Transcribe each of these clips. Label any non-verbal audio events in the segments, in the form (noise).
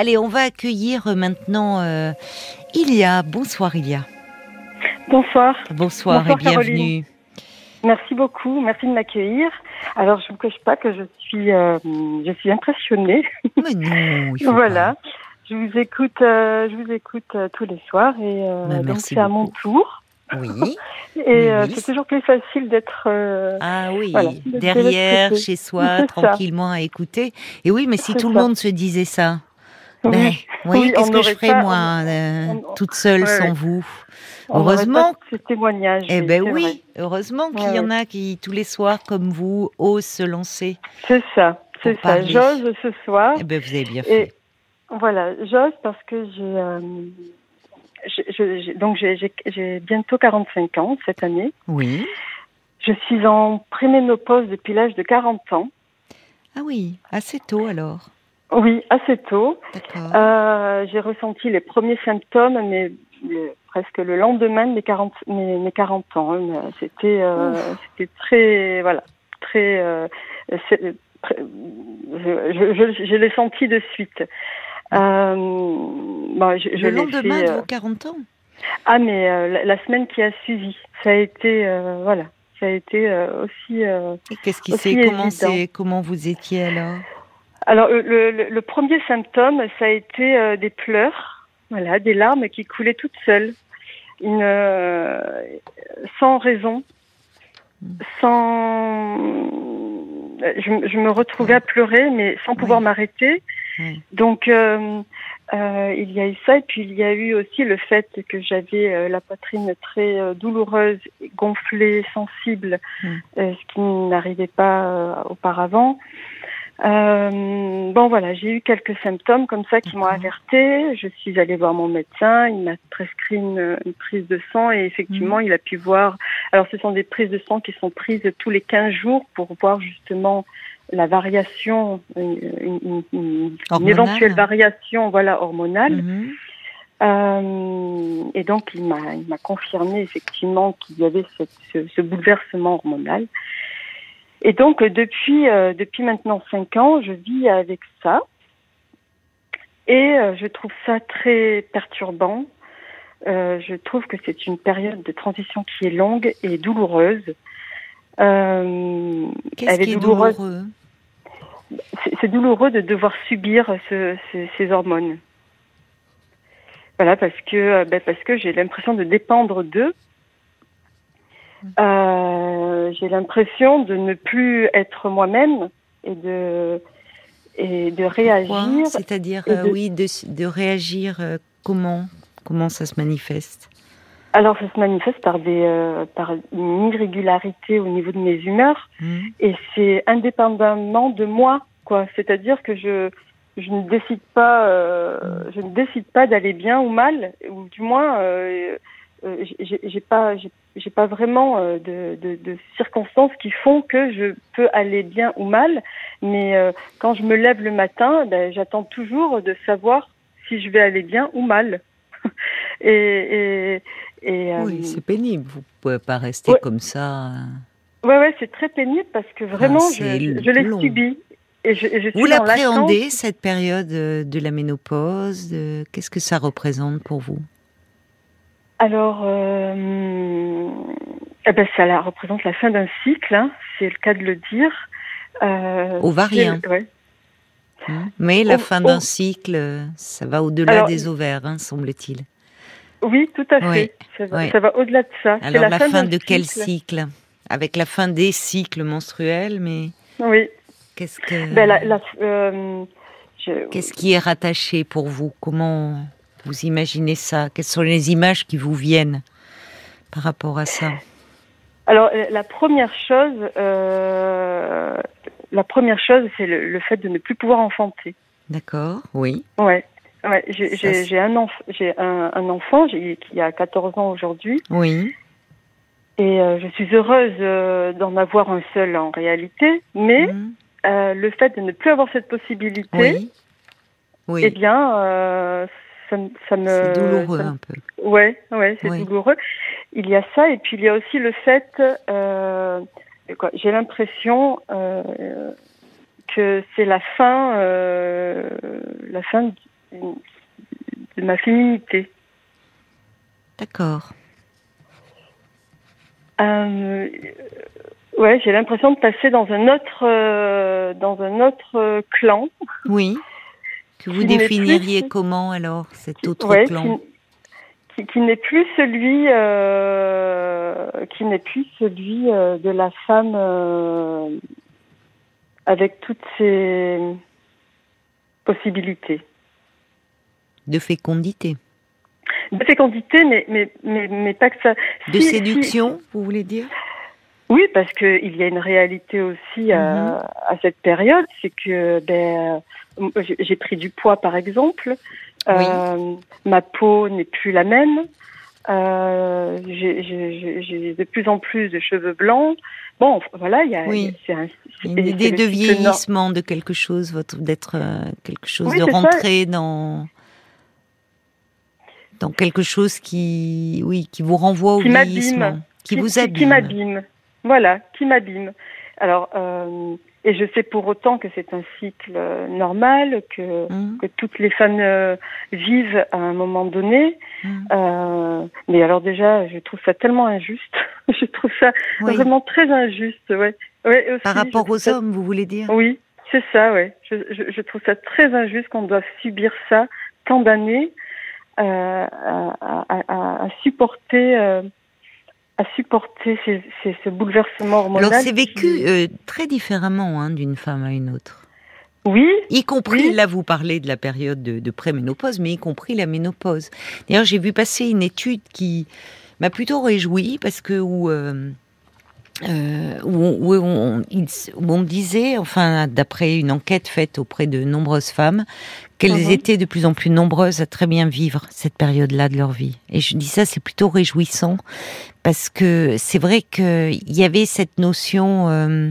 Allez, on va accueillir maintenant euh, Ilia. Bonsoir Ilia. Bonsoir. Bonsoir, et bienvenue. Merci beaucoup, merci de m'accueillir. Alors, je ne vous cache pas que je suis, euh, je suis impressionnée. Mais non, il faut (laughs) voilà. Je vous écoute, euh, je vous écoute euh, tous les soirs et Bah, donc merci c'est à mon tour. Oui. (laughs) Et euh, Oui. c'est toujours plus facile d'être. euh, Ah oui, Voilà, derrière, chez soi, (laughs) ça. tranquillement à écouter. Et oui, mais si tout le monde se disait ça. Ben, Oui, qu'est-ce que je ferais pas- moi, euh, on- toute seule Ouais, sans vous On Heureusement. pas ce témoignage. Eh ben oui, vrai. heureusement qu'il Ouais, y en a qui, tous les soirs, comme vous, osent se lancer. C'est ça, c'est ça. J'ose ce soir. Eh ben vous avez bien. Et fait. voilà, j'ose parce que j'ai. euh, donc j'ai bientôt 45 ans cette année. Oui. Je suis en préménopause depuis l'âge de 40 ans. Ah oui, assez tôt alors. Oui, assez tôt. Euh, j'ai ressenti les premiers symptômes, mais le- presque le lendemain de mes 40, mes, mes 40 ans. hein. C'était euh, c'était très, voilà, très, euh, c'est- très- je, je, je, je l'ai senti de suite. Bon, je Le lendemain fait, de vos 40 ans? Ah, mais la, la semaine qui a suivi, ça a été, voilà, ça a été aussi. Et Qu'est-ce qui s'est comment, comment vous étiez alors? Alors, le, le, le premier symptôme, ça a été euh, des pleurs, voilà, des larmes qui coulaient toutes seules, une, euh, sans raison, sans. Je, me- je me retrouvais à pleurer, mais sans pouvoir m'arrêter. Donc, euh, euh, il y a eu ça, et puis il y a eu aussi le fait que j'avais euh, la poitrine très euh, douloureuse, gonflée, sensible, ce qui n'arrivait pas euh, auparavant. Euh, bon voilà, j'ai eu quelques symptômes comme ça qui m'ont alertée. Je suis allée voir mon médecin, il m'a prescrit une, une prise de sang et effectivement il a pu voir. Alors ce sont des prises de sang qui sont prises tous les 15 jours pour voir justement la variation, une, une- une- éventuelle variation voilà hormonale. Mhm. Euh, et donc, il m'a, confirmé effectivement qu'il y avait cette- ce, ce bouleversement hormonal. Et donc, depuis, euh, depuis maintenant cinq ans, je vis avec ça. Et euh, je trouve ça très perturbant. Euh, je trouve que c'est une période de transition qui est longue et douloureuse. Qu'est-ce qui est douloureuse. douloureux? C'est douloureux de devoir subir ce- ce- ces hormones. Voilà, parce que ben, parce que j'ai l'impression de dépendre d'eux. Euh, j'ai l'impression de ne plus être moi-même et de et de réagir. C'est-à-dire, euh, de- oui, de, de réagir euh, comment Comment ça se manifeste? Alors ça se manifeste par des par une irrégularité au niveau de mes humeurs Mhm. et c'est indépendamment de moi quoi c'est-à-dire que je je ne décide pas je ne décide pas d'aller bien ou mal ou du moins euh, j'ai pas j'ai pas vraiment euh, de, de, de circonstances qui font que je peux aller bien ou mal mais euh, quand je me lève le matin ben, j'attends toujours de savoir si je vais aller bien ou mal (laughs) et et, et euh, Oui, c'est pénible. Vous pouvez pas rester ouais. comme ça. Ouais, ouais, c'est très pénible parce que vraiment, Ah, je, c'est je, l'ai subi. Et je, je Vous suis l'appréhendez, cette période de la ménopause Qu'est-ce que ça représente pour vous? Alors, euh, eh ben, ça la représente la fin d'un cycle, hein, c'est le cas de le dire. Euh, Ovarien. c'est- ouais. hein Mais la fin d'un cycle, ça va au-delà des ovaires, hein, semble-t-il. Oui, tout à fait. Oui, Ça va, oui. ça va au-delà de ça. Alors la, fin, de quel cycle. cycle? Avec la fin des cycles menstruels, mais Oui. qu'est-ce que Ben, la, la- euh, je- qu'est-ce qui est rattaché pour vous? Comment vous imaginez ça? Quelles sont les images qui vous viennent par rapport à ça? Alors, euh, la première chose, euh, la première chose, c'est le, le fait de ne plus pouvoir enfanter. D'accord Oui. Ouais. Ouais, j'ai un, enf- un, un enfant qui a 14 ans aujourd'hui Oui. et euh, je suis heureuse euh, d'en avoir un seul en réalité, mais euh, le fait de ne plus avoir cette possibilité, Oui. Oui. eh bien, ça, me- ça me... c'est douloureux ça me- un peu. Ouais, ouais, c'est douloureux. Il y a ça, et puis il y a aussi le fait, euh, j'ai l'impression euh, que c'est la fin, euh, la fin de ma féminité. D'accord. Euh, ouais, j'ai l'impression de passer dans un autre, euh, dans un autre euh, clan. Oui. Que vous définiriez comment alors cet autre clan Qui, qui, n'est plus celui, qui n'est plus celui de la femme avec toutes ses possibilités. De fécondité. De fécondité, mais, mais, mais, mais pas que ça. De séduction, vous voulez dire? Oui, parce qu'il y a une réalité aussi à, mhm. à cette période, c'est que ben, j'ai pris du poids, par exemple. Euh, ma peau n'est plus la même. Euh, j'ai de plus en plus de cheveux blancs. Bon, voilà, il y a oui. un, une idée de vieillissement de quelque chose, d'être euh, quelque chose, de rentrer dans dans quelque chose qui, oui, qui vous renvoie au vieillissement, qui, vous abîme, qui m'abîme, voilà, qui m'abîme. Alors, euh, et je sais pour autant que c'est un cycle euh, normal, que, mmh. que toutes les femmes euh, vivent à un moment donné. Mmh. Euh, mais alors déjà, je trouve ça tellement injuste. (laughs) je trouve ça vraiment très injuste, ouais. ouais aussi, Par rapport aux hommes, vous voulez dire? Oui, c'est ça, ouais. Je, je, je, trouve ça très injuste qu'on doive subir ça tant d'années, euh, à, à, à, supporter à supporter ces, ces, ce bouleversement hormonal. Alors c'est vécu euh, très différemment hein, d'une femme à une autre. Oui. Y compris, là vous parlez de la période de, de préménopause, mais y compris la ménopause. D'ailleurs j'ai vu passer une étude qui m'a plutôt réjoui parce que où, euh, euh, où, où, on, où, on, disait, enfin d'après une enquête faite auprès de nombreuses femmes, qu'elles mhm. étaient de plus en plus nombreuses à très bien vivre cette période-là de leur vie. Et je dis ça, c'est plutôt réjouissant parce que c'est vrai qu'il y avait cette notion euh,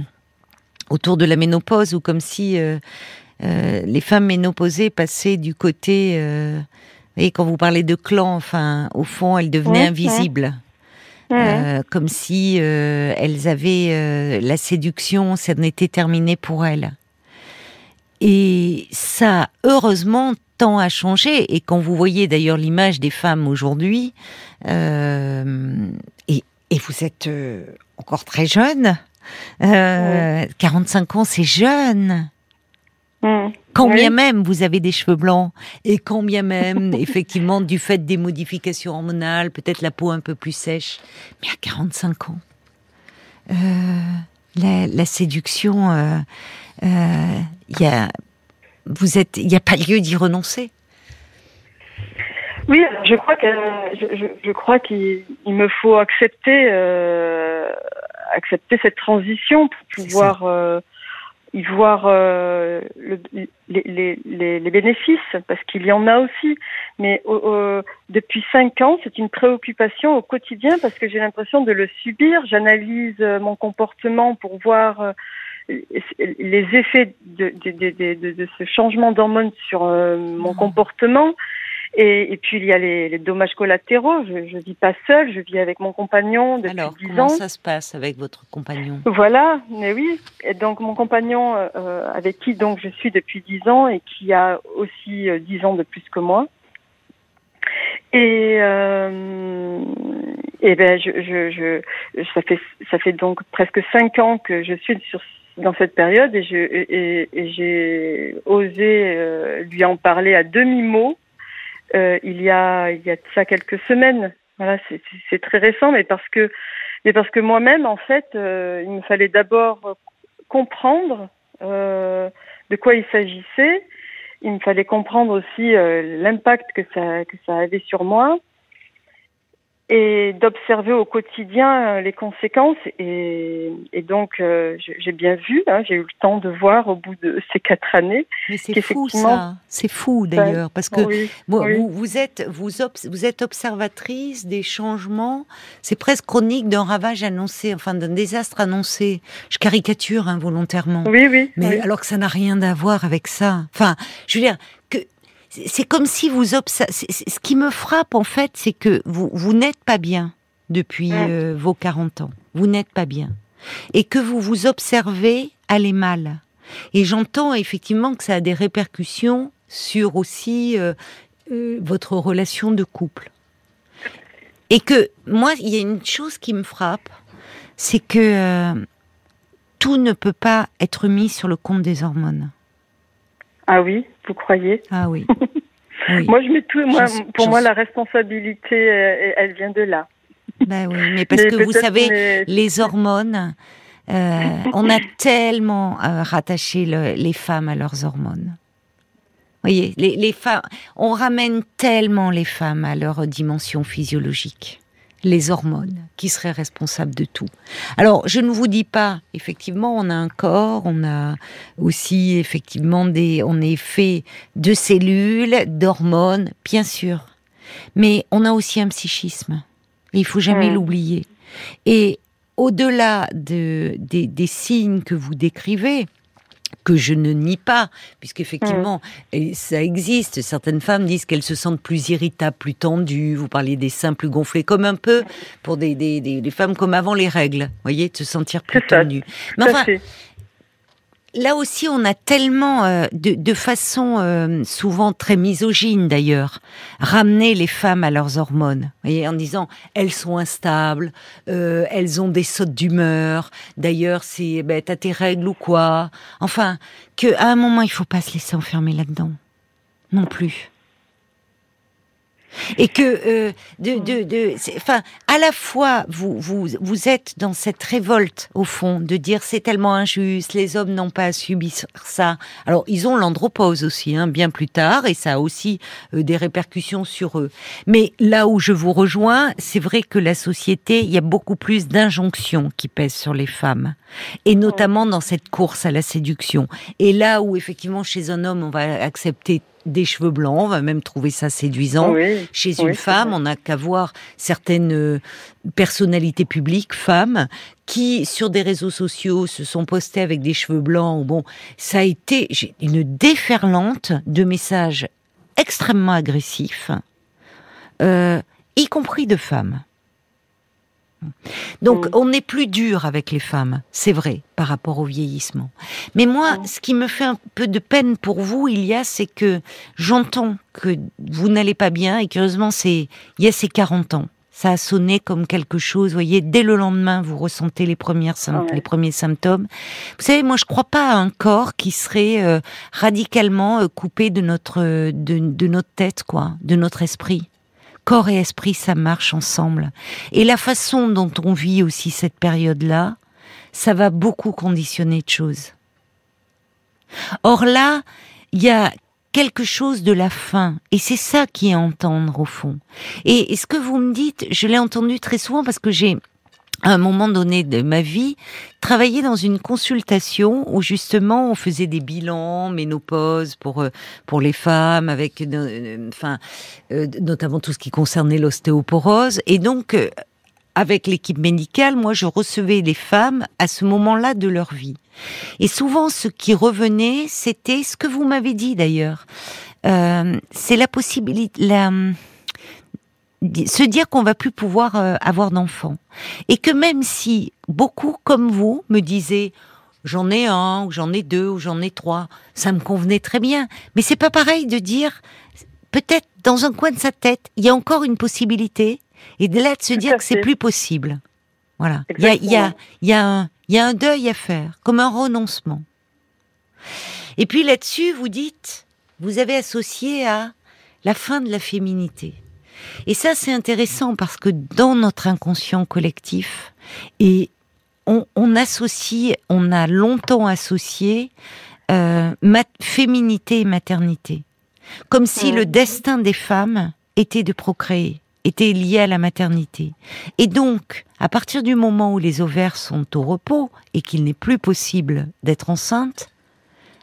autour de la ménopause ou comme si euh, euh, les femmes ménopausées passaient du côté, euh, et quand vous parlez de clan, enfin, au fond, elles devenaient invisibles. Euh, comme si elles avaient la séduction, ça n'était terminé pour elles. Et ça, heureusement, tend à changer. Et quand vous voyez d'ailleurs l'image des femmes aujourd'hui, euh, et, et, vous êtes euh, encore très jeune, euh, 45 ans, c'est jeune. Mmh. Quand bien même vous avez des cheveux blancs et quand bien même (laughs) effectivement du fait des modifications hormonales, peut-être la peau un peu plus sèche, mais à 45 ans, euh, la, la, séduction, euh, euh, y a, vous êtes, il n'y a pas lieu d'y renoncer. Oui, je crois que je, je, crois qu'il me faut accepter euh, accepter cette transition pour pouvoir y voir euh, le, les, les, les, bénéfices parce qu'il y en a aussi. Mais depuis cinq ans, c'est une préoccupation au quotidien parce que j'ai l'impression de le subir. J'analyse mon comportement pour voir les effets de, de, de, de ce changement d'hormones sur euh, mon ah. comportement. Et, et, puis il y a les, les dommages collatéraux. Je ne vis pas seule, je vis avec mon compagnon depuis Alors, 10 comment ans. ça se passe avec votre compagnon? Voilà, mais oui. Et donc mon compagnon euh, avec qui donc je suis depuis 10 ans et qui a aussi euh, 10 ans de plus que moi. Et, euh, et ben je, je, je, ça fait ça fait donc presque cinq ans que je suis sur dans cette période et j'ai et, osé euh, lui en parler à demi mot euh, il y a il y a ça quelques semaines. Voilà, c'est très récent, mais parce que mais parce que moi-même en fait, euh, il me fallait d'abord comprendre euh, de quoi il s'agissait. Il me fallait comprendre aussi l'impact que ça que ça avait sur moi et d'observer au quotidien euh, les conséquences. Et, et donc, euh, j'ai bien vu, hein, j'ai eu le temps de voir au bout de ces quatre années. Mais c'est fou ça, c'est fou d'ailleurs, parce que Vous, vous, êtes vous, vous êtes observatrice des changements. C'est presque chronique d'un ravage annoncé, enfin d'un désastre annoncé. Je caricature involontairement. Hein, oui, oui. Mais alors que ça n'a rien à voir avec ça. Enfin, je veux dire que c'est comme si vous observez. Ce qui me frappe en fait, c'est que vous, vous n'êtes pas bien depuis euh, vos 40 ans. Vous n'êtes pas bien. Et que vous vous observez aller mal. Et j'entends effectivement que ça a des répercussions sur aussi votre relation de couple. Et que moi, il y a une chose qui me frappe, c'est que tout ne peut pas être mis sur le compte des hormones. Ah oui, vous croyez Ah (laughs) oui. Moi, je mets tout. Moi, pour moi, la responsabilité, elle, vient de là. Ben oui, mais parce que vous savez, les hormones, euh, on a (laughs) tellement euh, rattaché les femmes à leurs hormones. Vous voyez, les, les femmes, on ramène tellement les femmes à leur dimension physiologique les hormones qui seraient responsables de tout. Alors, je ne vous dis pas, effectivement, on a un corps, on a aussi effectivement des, on est fait de cellules, d'hormones, bien sûr, mais on a aussi un psychisme. il faut jamais l'oublier. Et au-delà de, des signes que vous décrivez, que je ne nie pas, puisqu'effectivement, effectivement ça existe. Certaines femmes disent qu'elles se sentent plus irritables, plus tendues. Vous parliez des seins plus gonflés, comme un peu pour des, des, des, femmes comme avant les règles. Vous voyez, de se sentir plus tendues. Mais enfin, là aussi, on a tellement, euh, de, façon euh, souvent très misogyne d'ailleurs, ramené les femmes à leurs hormones, voyez, en disant elles sont instables, euh, elles ont des sautes d'humeur. D'ailleurs, c'est, ben, t'as tes règles ou quoi. Enfin, que à un moment, il faut pas se laisser enfermer là-dedans, non plus et que euh, de, de, de enfin, à la fois vous vous vous êtes dans cette révolte au fond de dire c'est tellement injuste, les hommes n'ont pas à subir ça. Alors ils ont l'andropause aussi, hein, bien plus tard, et ça a aussi euh, des répercussions sur eux. Mais là où je vous rejoins, c'est vrai que la société, il y a beaucoup plus d'injonctions qui pèsent sur les femmes, et notamment dans cette course à la séduction. Et là où effectivement chez un homme on va accepter des cheveux blancs, on va même trouver ça séduisant. Chez une femme, on n'a qu'à voir certaines euh, personnalités publiques, femmes, qui sur des réseaux sociaux se sont postées avec des cheveux blancs. Bon, ça a été une déferlante de messages extrêmement agressifs, euh, y compris de femmes. Donc mm. on est plus dur avec les femmes, c'est vrai, par rapport au vieillissement. Mais moi, mm. ce qui me fait un peu de peine pour vous, il y a, c'est que j'entends que vous n'allez pas bien et curieusement, c'est il y a ces 40 ans. Ça a sonné comme quelque chose, vous voyez, dès le lendemain, vous ressentez les, premières les premiers symptômes. Vous savez, moi, je crois pas à un corps qui serait euh, radicalement euh, coupé de notre, de, de notre tête, quoi, de notre esprit corps et esprit, ça marche ensemble. Et la façon dont on vit aussi cette période-là, ça va beaucoup conditionner de choses. Or là, il y a quelque chose de la fin, et c'est ça qui est entendre au fond. Et, et ce que vous me dites, je l'ai entendu très souvent parce que j'ai à un moment donné de ma vie, travailler dans une consultation où justement on faisait des bilans ménopause pour euh, pour les femmes avec euh, enfin euh, notamment tout ce qui concernait l'ostéoporose et donc avec l'équipe médicale, moi je recevais les femmes à ce moment-là de leur vie. Et souvent ce qui revenait, c'était ce que vous m'avez dit d'ailleurs. c'est la possibilité la se dire qu'on va plus pouvoir euh, avoir d'enfants et que même si beaucoup comme vous me disaient j'en ai un ou j'en ai deux ou j'en ai trois, ça me convenait très bien, mais c'est pas pareil de dire peut-être dans un coin de sa tête il y a encore une possibilité et de là de se dire que c'est plus possible. Voilà, il y a y a a y a un deuil à faire comme un renoncement. Et puis là-dessus vous dites vous avez associé à la fin de la féminité. Et ça, c'est intéressant parce que dans notre inconscient collectif, et on, associe, on a longtemps associé euh, féminité et maternité, comme si le destin des femmes était de procréer, était lié à la maternité. Et donc, à partir du moment où les ovaires sont au repos et qu'il n'est plus possible d'être enceinte,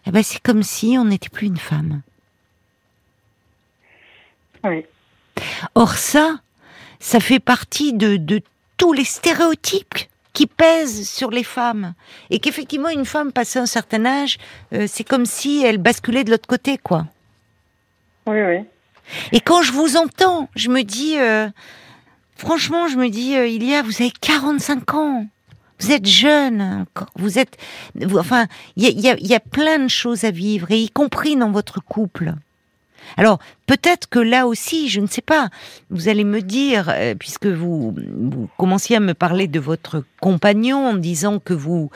eh ben c'est comme si on n'était plus une femme. Oui. Or ça, ça fait partie de, tous les stéréotypes qui pèsent sur les femmes. Et qu'effectivement, une femme passée un certain âge, euh, c'est comme si elle basculait de l'autre côté, quoi. Oui, oui. Et quand je vous entends, je me dis, euh, franchement, je me dis, euh, il y a, vous avez 45 ans. Vous êtes jeune, vous êtes, enfin, il y a, y a plein de choses à vivre, et y compris dans votre couple. Alors peut-être que là aussi, je ne sais pas, vous allez me dire, euh, puisque vous, commenciez à me parler de votre compagnon en disant que vous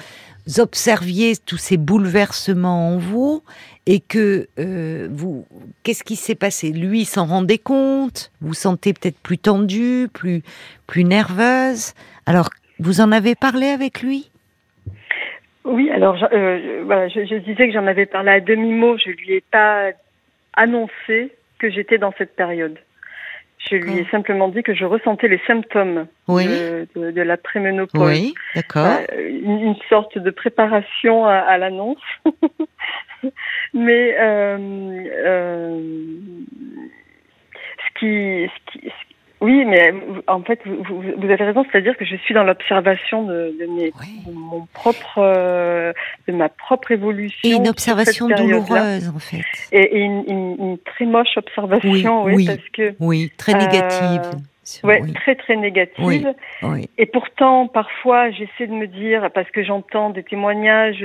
observiez tous ces bouleversements en vous et que euh, vous, qu'est-ce qui s'est passé? Lui s'en rendait compte? Vous sentez peut-être plus tendue, plus plus nerveuse? Alors, vous en avez parlé avec lui? Oui, alors euh, je, je, disais que j'en avais parlé à demi mot. Je lui ai pas annoncé que j'étais dans cette période. Je lui ai simplement dit que je ressentais les symptômes de, de, de, la préménopause. Oui, d'accord. Euh, une, une, sorte de préparation à, à l'annonce. (laughs) Mais euh, euh, ce, qui, ce, qui, oui, mais en fait, vous, vous avez raison, c'est-à-dire que je suis dans l'observation de, de, mes, oui. de mon propre, euh, de ma propre évolution. Et une observation douloureuse, en fait. Et, et une, une, une, très moche observation, oui, oui, parce que. Oui, très négative. Euh, ouais, oui. très très négative. Oui, oui. Et pourtant, parfois, j'essaie de me dire, parce que j'entends des témoignages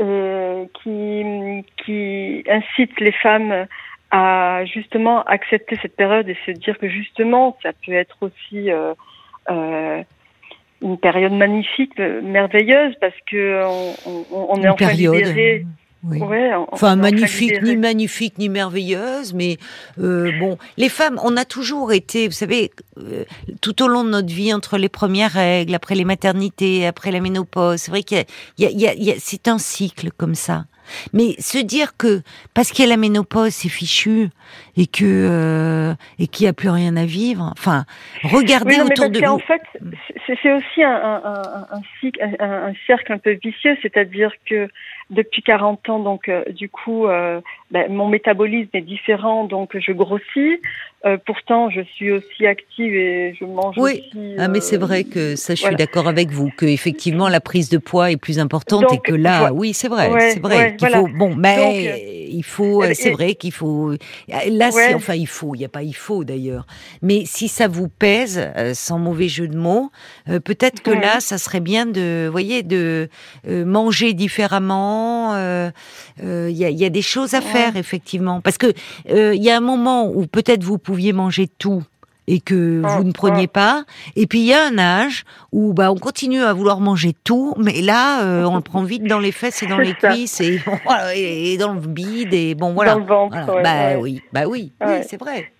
euh, qui, qui incitent les femmes à justement accepter cette période et se dire que justement ça peut être aussi euh, euh, une période magnifique, merveilleuse parce que on, on, on est une enfin période. libéré. Oui. Ouais, on, enfin, magnifique, ni magnifique, ni merveilleuse, mais euh, bon, les femmes, on a toujours été, vous savez, euh, tout au long de notre vie, entre les premières règles, après les maternités, après la ménopause, c'est vrai qu'il y a, a, il y a c'est un cycle comme ça. Mais se dire que parce qu'il y a la ménopause, c'est fichu et que euh, et qu'il n'y a plus rien à vivre. Enfin, regardez oui, non, autour de vous. En fait, c'est aussi un, un, un, un, cycle, un, cercle un peu vicieux, c'est-à-dire que depuis 40 ans, donc euh, du coup, euh, ben, mon métabolisme est différent, donc je grossis. Euh, pourtant, je suis aussi active et je mange oui. aussi. Ah, mais c'est vrai que ça, je voilà. suis d'accord avec vous, que effectivement la prise de poids est plus importante donc, et que là, ouais. oui, c'est vrai, ouais, c'est vrai ouais, qu'il voilà. faut. Bon, mais donc, il faut, euh, c'est vrai qu'il faut. Là, c'est enfin, il faut. Il n'y a pas il faut d'ailleurs. Mais si ça vous pèse, euh, sans mauvais jeu de mots, euh, peut-être que là, ça serait bien de, voyez, de euh, manger différemment. Il y a, y, a, des choses à faire effectivement, parce que il y a un moment où peut-être vous pouviez manger tout et que vous ne preniez pas. Et puis il y a un âge où bah on continue à vouloir manger tout, mais là euh, on le prend vite dans les fesses et dans (laughs) les ça. cuisses et, et, dans le bide et bon voilà. Dans le ventre. Voilà. Ouais, bah ouais. oui, bah oui, ouais. oui c'est vrai.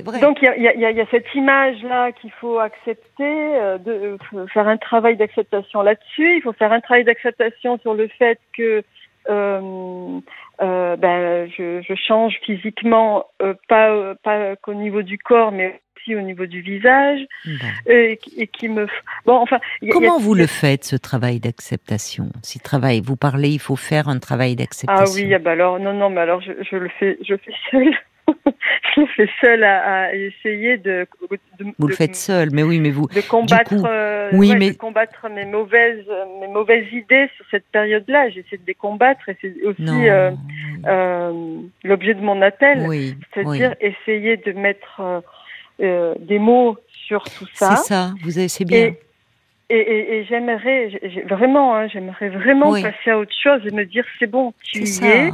Donc il y a, cette image là qu'il faut accepter, euh, de euh, faire un travail d'acceptation là-dessus. Il faut faire un travail d'acceptation sur le fait que euh, euh, ben, je, je, change physiquement, euh, pas, pas qu'au niveau du corps, mais aussi au niveau du visage, bon. et, et, qui me. Bon, enfin. Comment vous le faites ce travail d'acceptation? Si travail, vous parlez, il faut faire un travail d'acceptation. Ah oui, ah bah alors non, non, mais alors je, je le fais, je fais seul. Je le fais seul à, à essayer de, de, Vous le faites seul, mais oui, mais vous de combattre, coup, euh, oui, ouais, mais de combattre mes mauvaises mes mauvaises idées sur cette période-là. J'essaie de les combattre et c'est aussi euh, euh, l'objet de mon appel, oui, c'est-à-dire oui. essayer de mettre des mots sur tout ça. C'est ça, vous avez c'est bien. Et, et, et, et j'aimerais vraiment, hein, j'aimerais vraiment oui. passer à autre chose et me dire c'est bon, tu y ça. es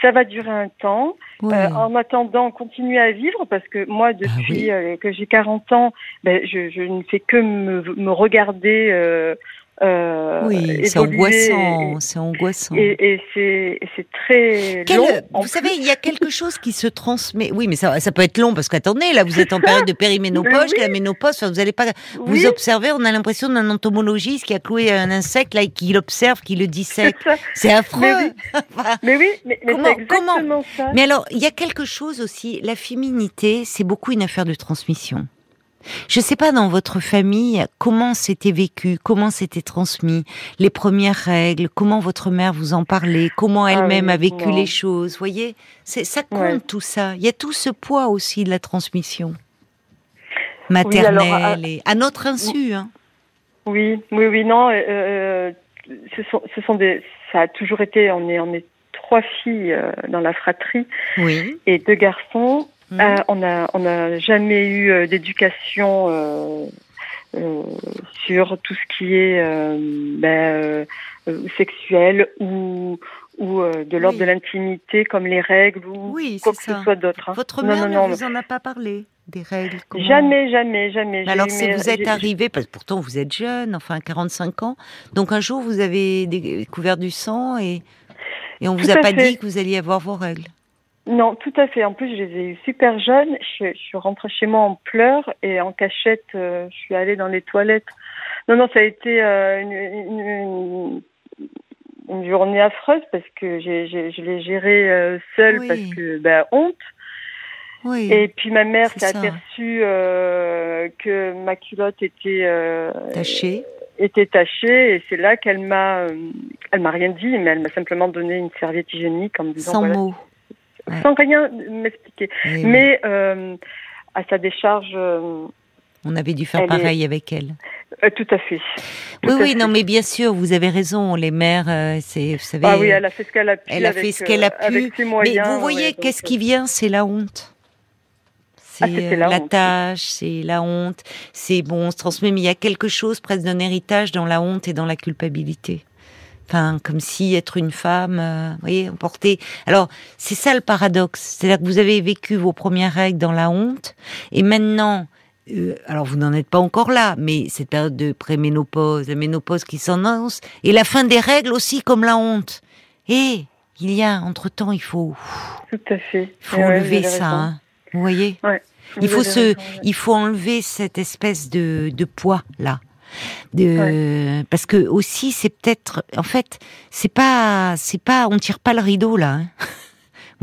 ça va durer un temps. Oui. Euh, en attendant, continuer à vivre parce que moi, depuis ah oui. euh, que j'ai 40 ans, ben, je, je, ne fais que me, me regarder. Euh, oui, c'est angoissant, c'est angoissant. Et, et c'est très Quel, long. Vous savez, il y a quelque chose qui se transmet. Oui, mais ça, ça peut être long parce qu'attendez, là, vous êtes en période de (laughs) périménopause, oui. la ménopause, enfin, vous allez pas oui. vous observer. On a l'impression d'un entomologiste qui a cloué un insecte là et qui l'observe, qui le dissèque. C'est affreux. Mais oui, (laughs) mais, oui, mais, mais comment, comment ça. Mais alors, il y a quelque chose aussi. La féminité, c'est beaucoup une affaire de transmission. Je ne sais pas dans votre famille comment c'était vécu, comment c'était transmis, les premières règles, comment votre mère vous en parlait, comment elle-même ah oui, a vécu les choses. Voyez, c'est ça compte ouais. tout ça. Il y a tout ce poids aussi de la transmission maternelle oui, alors, à, et à notre insu. Hein. Oui, oui, oui, non. Euh, ce sont, ce sont des. Ça a toujours été. On est, on est trois filles euh, dans la fratrie oui. et deux garçons. Mmh. Euh, on a on n'a jamais eu euh, d'éducation euh, euh, sur tout ce qui est ben, sexuel ou ou euh, de l'ordre de l'intimité comme les règles ou quoi que ce soit d'autre. Hein. Votre mère ne vous en a pas parlé des règles Jamais, jamais, jamais. alors, si vous êtes arrivé, parce que pourtant vous êtes jeune, enfin 45 ans, donc un jour vous avez découvert du sang et, et on vous a pas dit que vous alliez avoir vos règles non, tout à fait. En plus, je les ai eues super jeunes. Je, suis rentrée chez moi en pleurs et en cachette. Euh, je suis allée dans les toilettes. Non, non, ça a été euh, une, une, journée affreuse parce que j'ai, je l'ai gérée euh, seule parce que, ben, honte. Oui, et puis ma mère s'est aperçue que ma culotte était tachée était tachée et c'est là qu'elle m'a elle m'a rien dit mais elle m'a simplement donné une serviette hygiénique en me disant sans mots sans rien m'expliquer. Mais euh, à sa décharge. Euh, on avait dû faire pareil avec elle. Euh, tout à fait. oui, oui, non, mais bien sûr, vous avez raison. Les mères, c'est, vous savez. Ah oui, elle a fait ce qu'elle a pu. Elle a fait ce qu'elle a pu. mais vous voyez, qu'est-ce qui vient? C'est la honte. C'est ah, la, la tâche, c'est la honte. C'est bon, on se transmet, mais il y a quelque chose presque d'un héritage dans la honte et dans la culpabilité. Enfin, comme si être une femme, euh, vous voyez, emporter. Alors, c'est ça le paradoxe. C'est-à-dire que vous avez vécu vos premières règles dans la honte, et maintenant, euh, alors vous n'en êtes pas encore là, mais cette période de préménopause, la ménopause qui s'annonce, et la fin des règles aussi comme la honte. Et il y a, entre-temps, il faut... Tout à fait. Il faut enlever ça, hein. vous voyez ouais, il faut se, il faut enlever cette espèce de, de poids là de parce que aussi c'est peut-être en fait c'est pas c'est pas on tire pas le rideau là hein. vous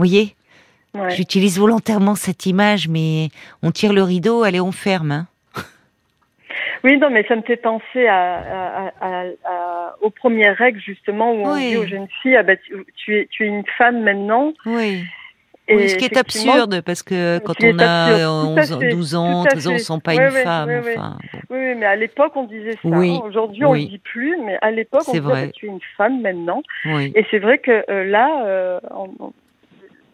voyez? J'utilise volontairement cette image mais on tire le rideau allez on ferme hein. oui non mais ça me fait penser à, aux premières règles justement où on dit aux jeunes filles ah bah, tu, es tu es une femme maintenant. Oui oui, ce qui est absurde, parce que quand on a 11, 12 ans, 13 ans, on ne sent pas une femme. enfin, Oui, mais à l'époque, on disait ça. Aujourd'hui, on ne le dit plus, mais à l'époque, on disait que tu es une femme maintenant. Et c'est vrai que euh, là, euh,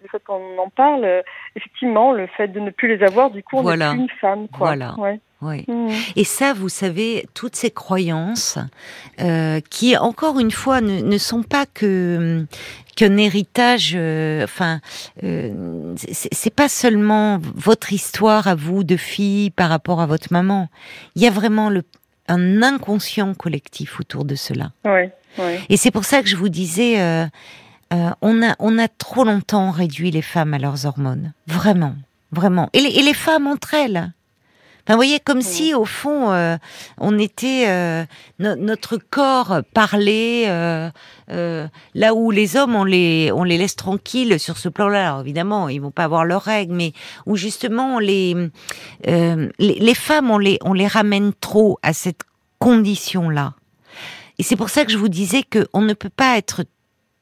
le fait qu'on en parle, euh, effectivement, le fait de ne plus les avoir, du coup, on n'est plus une femme. Quoi. Voilà. Oui. Mmh. Et ça, vous savez, toutes ces croyances euh, qui, encore une fois, ne, ne sont pas que qu'un héritage. Euh, enfin, euh, c'est pas seulement votre histoire à vous de fille par rapport à votre maman. Il y a vraiment le, un inconscient collectif autour de cela. Oui. Et c'est pour ça que je vous disais, euh, euh, on a on a trop longtemps réduit les femmes à leurs hormones. Vraiment, vraiment. Et les, et les femmes entre elles vous voyez, comme si au fond, euh, on était euh, notre corps parlait euh, là où les hommes on les on les laisse tranquilles sur ce plan-là. Alors évidemment, ils vont pas avoir leurs règles, mais où justement les, les les femmes on les on les ramène trop à cette condition-là. Et c'est pour ça que je vous disais que on ne peut pas être,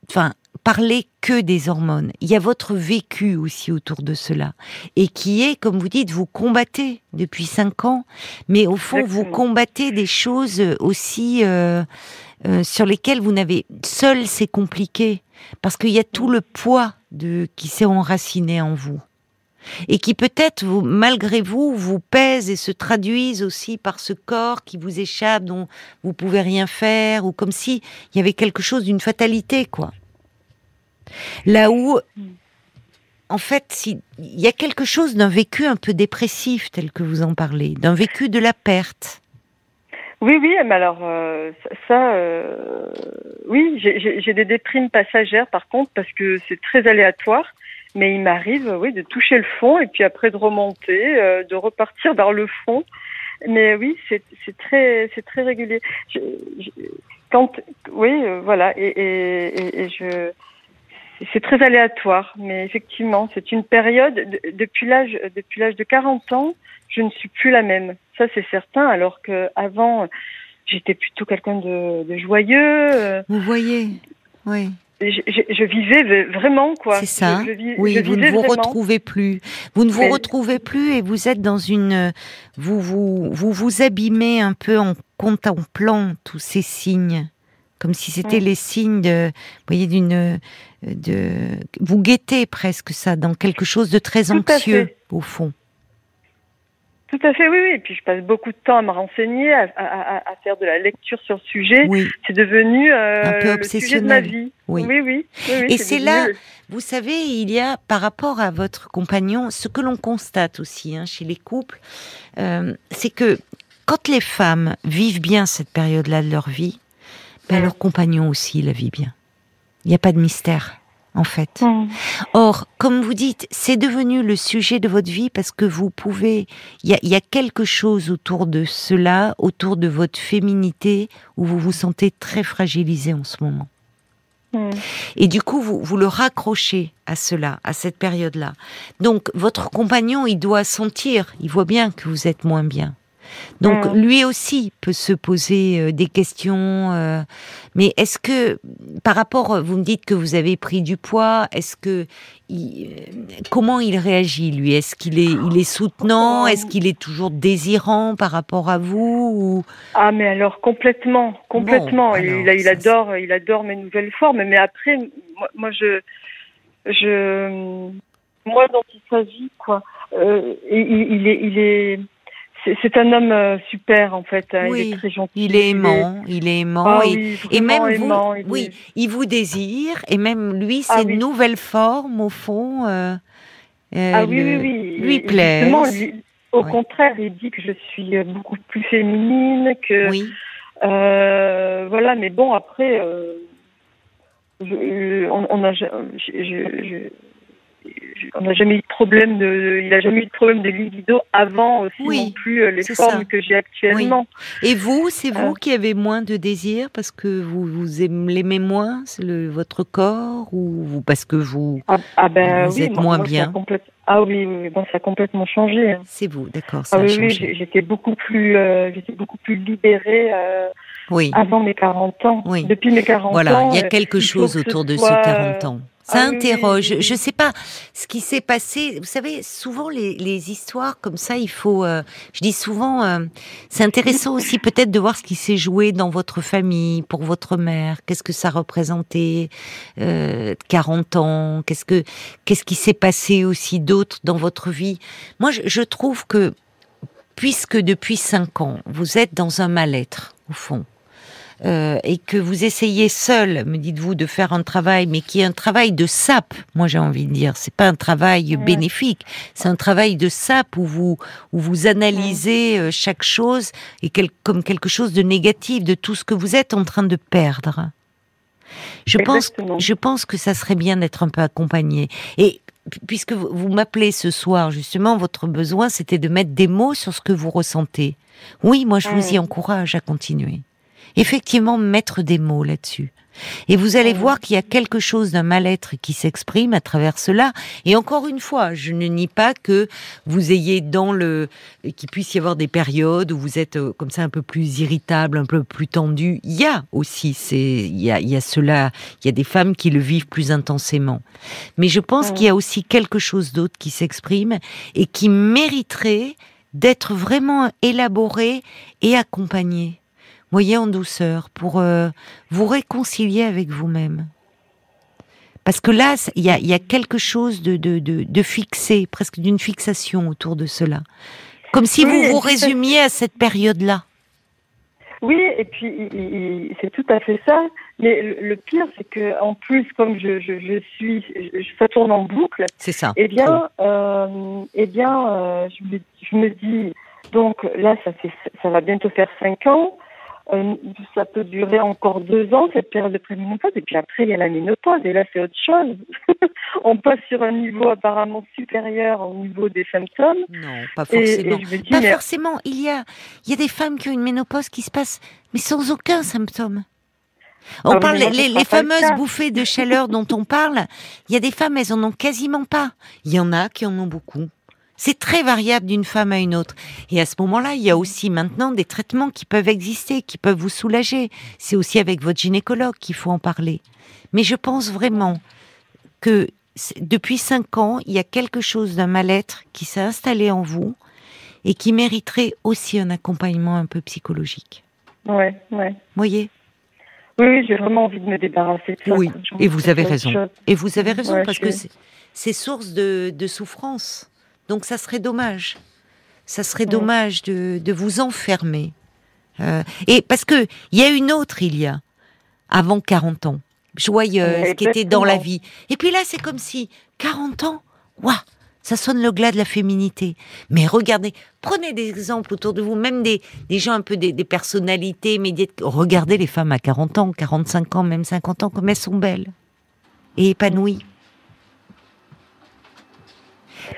enfin, parler que des hormones. Il y a votre vécu aussi autour de cela. Et qui est, comme vous dites, vous combattez depuis cinq ans, mais au fond, vous combattez des choses aussi euh, euh, sur lesquelles vous n'avez... Seul, c'est compliqué, parce qu'il y a tout le poids de qui s'est enraciné en vous. Et qui peut-être, vous, malgré vous, vous pèse et se traduisent aussi par ce corps qui vous échappe, dont vous pouvez rien faire, ou comme si il y avait quelque chose d'une fatalité, quoi. Là où, en fait, il y a quelque chose d'un vécu un peu dépressif, tel que vous en parlez, d'un vécu de la perte. Oui, oui, mais alors euh, ça, euh, oui, j'ai des déprimes passagères par contre parce que c'est très aléatoire, mais il m'arrive, oui, de toucher le fond et puis après de remonter, euh, de repartir vers le fond. Mais oui, c'est très, c'est très régulier. quand, oui, voilà, et, et, et je c'est très aléatoire, mais effectivement, c'est une période depuis l'âge depuis l'âge de 40 ans, je ne suis plus la même. Ça c'est certain alors que avant j'étais plutôt quelqu'un de, joyeux. Vous voyez. Oui. Je, vivais vraiment quoi. C'est ça. oui, vous ne vous retrouvez plus. Vous ne vous retrouvez plus et vous êtes dans une. Vous vous vous vous abîmez un peu en contemplant tous ces signes comme si c'était les signes de, vous voyez, d'une, de, vous guettez presque ça dans quelque chose de très anxieux au fond. Tout à fait, oui, oui. Et puis je passe beaucoup de temps à me renseigner, à, à, à faire de la lecture sur le sujet. Oui. C'est devenu Un peu euh, le sujet de ma vie. Oui. oui, oui. oui, oui, Et c'est devenu là, vous savez, il y a par rapport à votre compagnon, ce que l'on constate aussi hein, chez les couples, euh, c'est que quand les femmes vivent bien cette période-là de leur vie, ben, Mm. leur compagnon aussi la vit bien. Il n'y a pas de mystère, en fait. Or, comme vous dites, c'est devenu le sujet de votre vie parce que vous pouvez. Il y a, il y a quelque chose autour de cela, autour de votre féminité, où vous vous sentez très fragilisé en ce moment. Et du coup, vous, vous le raccrochez à cela, à cette période-là. Donc, votre compagnon, il doit sentir, il voit bien que vous êtes moins bien. Donc, Mm. lui aussi peut se poser euh, des questions. euh, mais est-ce que, par rapport, vous me dites que vous avez pris du poids, est-ce que, il- euh, comment il réagit lui? Est-ce qu'il est, il est soutenant? Est-ce qu'il est toujours désirant par rapport à vous ou... Ah, mais alors complètement, complètement. Bon, il, alors, il, il ça, adore, il adore mes nouvelles formes. Mais après, moi, moi, je, je, moi, dont il s'agit, quoi. Euh, il, il est, il est, c'est un homme euh, super en fait. hein. Oui, il est très gentil. Il est aimant, il est aimant. Ah et- oui, Et même vous, il oui, est- il vous désire, et même lui, Ah c'est oui. une nouvelle forme, au fond. euh, euh, Ah oui, le- oui, oui. Lui lui- au contraire, il dit que je suis beaucoup plus féminine, que Oui, euh, voilà. Mais bon, après, euh, je- on, on a, je- je- on n'a jamais eu de problème de, il a jamais eu de problème de libido avant aussi Oui, non plus euh, les formes ça. que j'ai actuellement. Et vous, c'est vous Euh. qui avez moins de désir parce que vous, vous aimez- l'aimez moins, le, votre corps, ou parce que vous, Ah, ah ben Vous oui, êtes moi- moins moi, bien? Ah oui, bon, ça a complètement changé. hein. c'est vous, d'accord, ça Ah a oui, oui, j'étais beaucoup plus, euh, j'étais beaucoup plus libérée euh, Oui, avant mes 40 ans. Oui. Depuis mes 40 voilà, ans. il y a quelque chose ce autour de soit, ce 40 ans. Ça ah interroge. oui. Je sais pas ce qui s'est passé. Vous savez, souvent les, les histoires comme ça, il faut. euh, je dis souvent, euh, c'est intéressant aussi (laughs) peut-être de voir ce qui s'est joué dans votre famille, pour votre mère. Qu'est-ce que ça représentait euh, 40 ans? Qu'est-ce que qu'est-ce qui s'est passé aussi d'autre dans votre vie? Moi, je, je trouve que puisque depuis 5 ans, vous êtes dans un mal-être au fond euh, et que vous essayez seul, me dites-vous, de faire un travail, mais qui est un travail de sape. Moi, j'ai envie de dire, c'est pas un travail bénéfique, c'est un travail de sape où vous où vous analysez euh, chaque chose et quel- comme quelque chose de négatif, de tout ce que vous êtes en train de perdre. Je pense, je pense que ça serait bien d'être un peu accompagné. Et pu- puisque vous, vous m'appelez ce soir, justement, votre besoin, c'était de mettre des mots sur ce que vous ressentez. Oui, moi, je vous y encourage à continuer. Effectivement, mettre des mots là-dessus. Et vous allez Mm. voir qu'il y a quelque chose d'un mal-être qui s'exprime à travers cela. Et encore une fois, je ne nie pas que vous ayez dans le, qu'il puisse y avoir des périodes où vous êtes euh, comme ça un peu plus irritable, un peu plus tendu. Il y a aussi, c'est, il y a, il y a cela, il y a des femmes qui le vivent plus intensément. Mais je pense qu'il y a aussi quelque chose d'autre qui s'exprime et qui mériterait d'être vraiment élaboré et accompagné. Voyez en douceur pour euh, vous réconcilier avec vous-même. Parce que là, il y a, il y a quelque chose de, de, de, de fixé, presque d'une fixation autour de cela. Comme si Oui, vous vous résumiez à cette période-là. Oui, et puis c'est tout à fait ça. Mais le, le pire, c'est que en plus, comme je, je, je suis, je- ça tourne en boucle. C'est ça. Eh bien, euh, eh bien, euh, je, me, je me dis, donc là, ça fait, ça va bientôt faire cinq ans. Euh, ça peut durer encore deux ans cette période de préménopause et puis après il y a la ménopause et là c'est autre chose. (laughs) On passe sur un niveau apparemment supérieur au niveau des symptômes Non, pas forcément. et dis Pas mais forcément. Il y a, il y a des femmes qui ont une ménopause qui se passe, mais sans aucun symptôme. On Ah parle les, le fameuses bouffées de chaleur dont on parle. Il y a des femmes, elles en ont quasiment pas. Il y en a qui en ont beaucoup. C'est très variable d'une femme à une autre. Et à ce moment-là, il y a aussi maintenant des traitements qui peuvent exister, qui peuvent vous soulager. C'est aussi avec votre gynécologue qu'il faut en parler. Mais je pense vraiment que depuis cinq ans, il y a quelque chose d'un mal-être qui s'est installé en vous et qui mériterait aussi un accompagnement un peu psychologique. ouais, ouais. Voyez? Oui, j'ai vraiment envie de me débarrasser de ça. Oui, et vous avez raison. Et vous avez raison parce que c'est- c'est source de, de souffrance. Donc ça serait dommage. Ça serait dommage de, de vous enfermer. Euh, et parce que il y a une autre, il y a avant 40 ans, joyeuse, qui était dans la vie. Et puis là, c'est comme si 40 ans, waouh, ça sonne le glas de la féminité. Mais regardez, prenez des exemples autour de vous, même des, des gens un peu des, des personnalités médiates. Regardez les femmes à 40 ans, 45 ans, même 50 ans, comme elles sont belles et épanouies.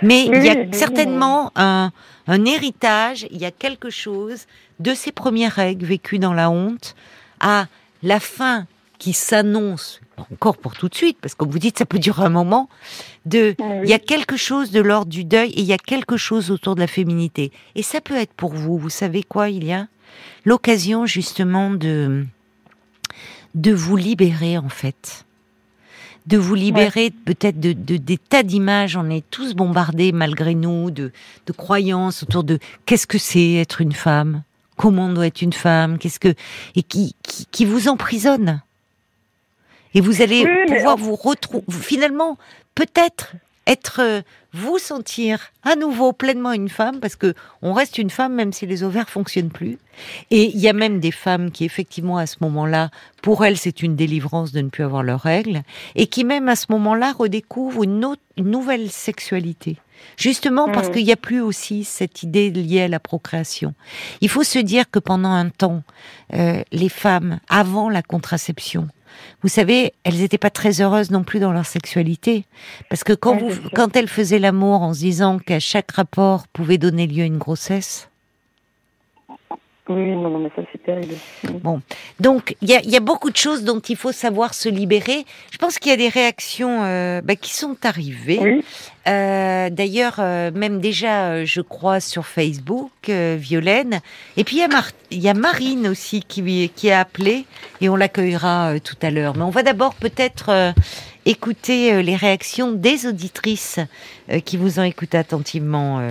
Mais il y a certainement un, un héritage, il y a quelque chose de ces premières règles vécues dans la honte à la fin qui s'annonce encore pour tout de suite, parce que vous dites ça peut durer un moment, de il y a quelque chose de l'ordre du deuil et il y a quelque chose autour de la féminité. Et ça peut être pour vous, vous savez quoi, il y a l'occasion justement de de vous libérer en fait de vous libérer peut-être de, de, des tas d'images. On est tous bombardés malgré nous de, de croyances autour de qu'est-ce que c'est être une femme, comment doit être une femme, qu'est-ce que et qui, qui, qui vous emprisonne. Et vous allez Oui, pouvoir vous retrouver finalement peut-être être euh, vous sentir à nouveau pleinement une femme parce que on reste une femme même si les ovaires fonctionnent plus. Et il y a même des femmes qui effectivement à ce moment-là pour elles c'est une délivrance de ne plus avoir leurs règles et qui même à ce moment-là redécouvrent une, autre, une nouvelle sexualité. Justement parce Mhm. qu'il n'y a plus aussi cette idée liée à la procréation. Il faut se dire que pendant un temps euh, les femmes avant la contraception vous savez, elles n'étaient pas très heureuses non plus dans leur sexualité. Parce que quand, vous, quand elles faisaient l'amour en se disant qu'à chaque rapport pouvait donner lieu à une grossesse, Oui, non, mais ça c'est terrible. Donc, il y a, il y a beaucoup de choses dont il faut savoir se libérer. Je pense qu'il y a des réactions euh, bah, qui sont arrivées. Oui, Euh, D'ailleurs, euh, même déjà, je crois, sur Facebook, Violaine. Et puis, il y, a y Marine aussi qui, qui a appelé et on l'accueillera tout à l'heure. Mais on va d'abord peut-être écouter les réactions des auditrices qui vous ont écouté attentivement.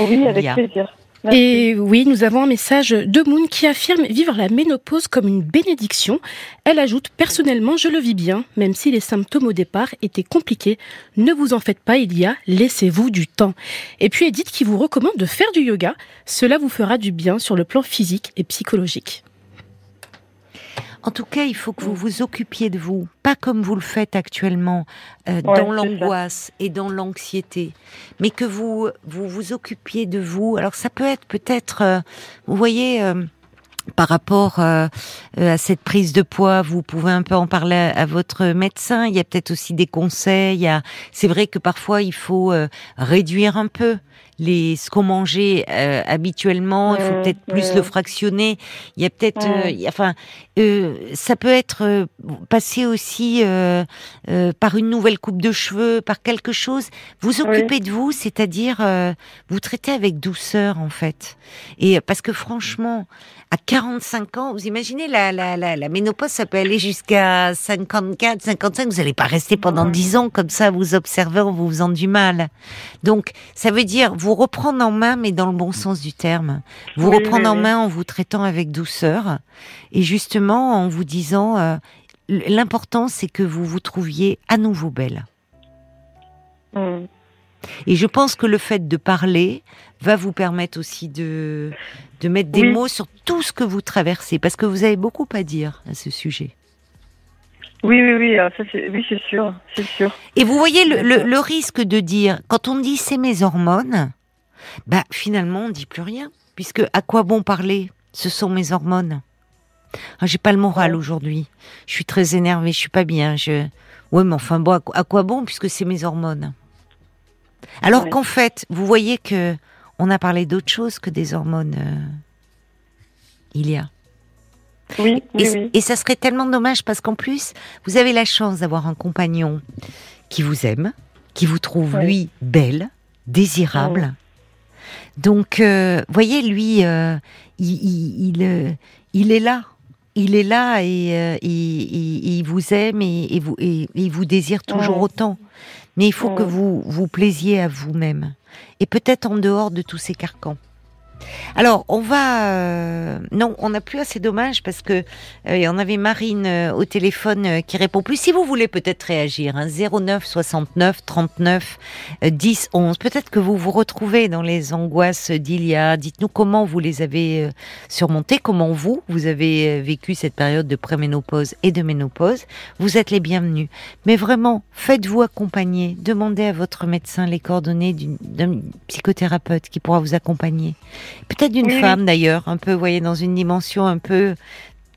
oui, avec Lia. plaisir. Et oui, nous avons un message de Moon qui affirme vivre la ménopause comme une bénédiction. Elle ajoute personnellement, je le vis bien, même si les symptômes au départ étaient compliqués. Ne vous en faites pas, il y a, laissez-vous du temps. Et puis Edith qui vous recommande de faire du yoga. Cela vous fera du bien sur le plan physique et psychologique. En tout cas, il faut que vous vous occupiez de vous, pas comme vous le faites actuellement euh, Ouais, dans l'angoisse et dans l'anxiété, mais que vous vous vous occupiez de vous. Alors ça peut être peut-être, euh, vous voyez. euh, par rapport euh, euh, à cette prise de poids, vous pouvez un peu en parler à, à votre médecin. Il y a peut-être aussi des conseils. C'est vrai que parfois il faut euh, réduire un peu les ce qu'on mangeait euh, habituellement. il faut peut-être plus le fractionner. Il y a peut-être, euh, il y a- enfin, euh, ça peut être passé aussi par une nouvelle coupe de cheveux, par quelque chose. Vous occupez de vous, c'est-à-dire vous traitez avec douceur en fait. Et parce que franchement, à 45 ans, vous imaginez la, la, la, la ménopause, ça peut aller jusqu'à 54, 55. Vous n'allez pas rester pendant Ouais. 10 ans comme ça, vous observez en vous faisant du mal. Donc, ça veut dire vous reprendre en main, mais dans le bon sens du terme. Vous Oui, reprendre oui, en oui. main en vous traitant avec douceur et justement en vous disant euh, l'important c'est que vous vous trouviez à nouveau belle. Mm. Et je pense que le fait de parler va vous permettre aussi de de mettre des mots sur tout ce que vous traversez parce que vous avez beaucoup à dire à ce sujet. Oui, oui, oui, ah, ça, c'est, oui, c'est sûr, c'est sûr. Et vous voyez le, le, risque de dire, quand on dit c'est mes hormones, bah finalement on dit plus rien, puisque à quoi bon parler? Ce sont mes hormones. Ah, J'ai pas le moral Ouais. aujourd'hui. Je suis très énervée, je suis pas bien. Je... Ouais, mais enfin bon, à quoi- à quoi bon puisque c'est mes hormones? Alors Ouais. qu'en fait, vous voyez que on a parlé d'autre chose que des hormones. euh, Il y a. Oui, oui, Et, oui. et ça serait tellement dommage parce qu'en plus, vous avez la chance d'avoir un compagnon qui vous aime, qui vous trouve, lui, belle, désirable. Donc, euh, voyez, lui, euh, il, il, il, euh, il est là. Il est là et, euh, et- et- et il vous aime et, vous, il vous désire toujours autant. Mais il faut que vous vous plaisiez à vous-même. Et peut-être en dehors de tous ces carcans. Alors, on va. euh, non, on n'a plus assez dommage parce que euh, on avait Marine euh, au téléphone euh, qui répond plus. Si vous voulez peut-être réagir, hein, 09 69 39 euh, 10 11. Peut-être que vous vous retrouvez dans les angoisses d'Ilia. Dites-nous comment vous les avez surmontées, comment vous vous avez vécu cette période de préménopause et de ménopause. Vous êtes les bienvenus. Mais vraiment, faites-vous accompagner. Demandez à votre médecin les coordonnées d'un psychothérapeute qui pourra vous accompagner. Peut-être d'une Oui. femme d'ailleurs, un peu, vous voyez, dans une dimension un peu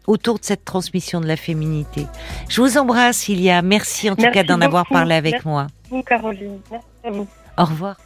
autour de cette transmission de la féminité. Je vous embrasse, Ilia. Merci en tout Merci cas d'en avoir parlé avec Merci. moi. Vous, Caroline. Merci à vous. Au revoir.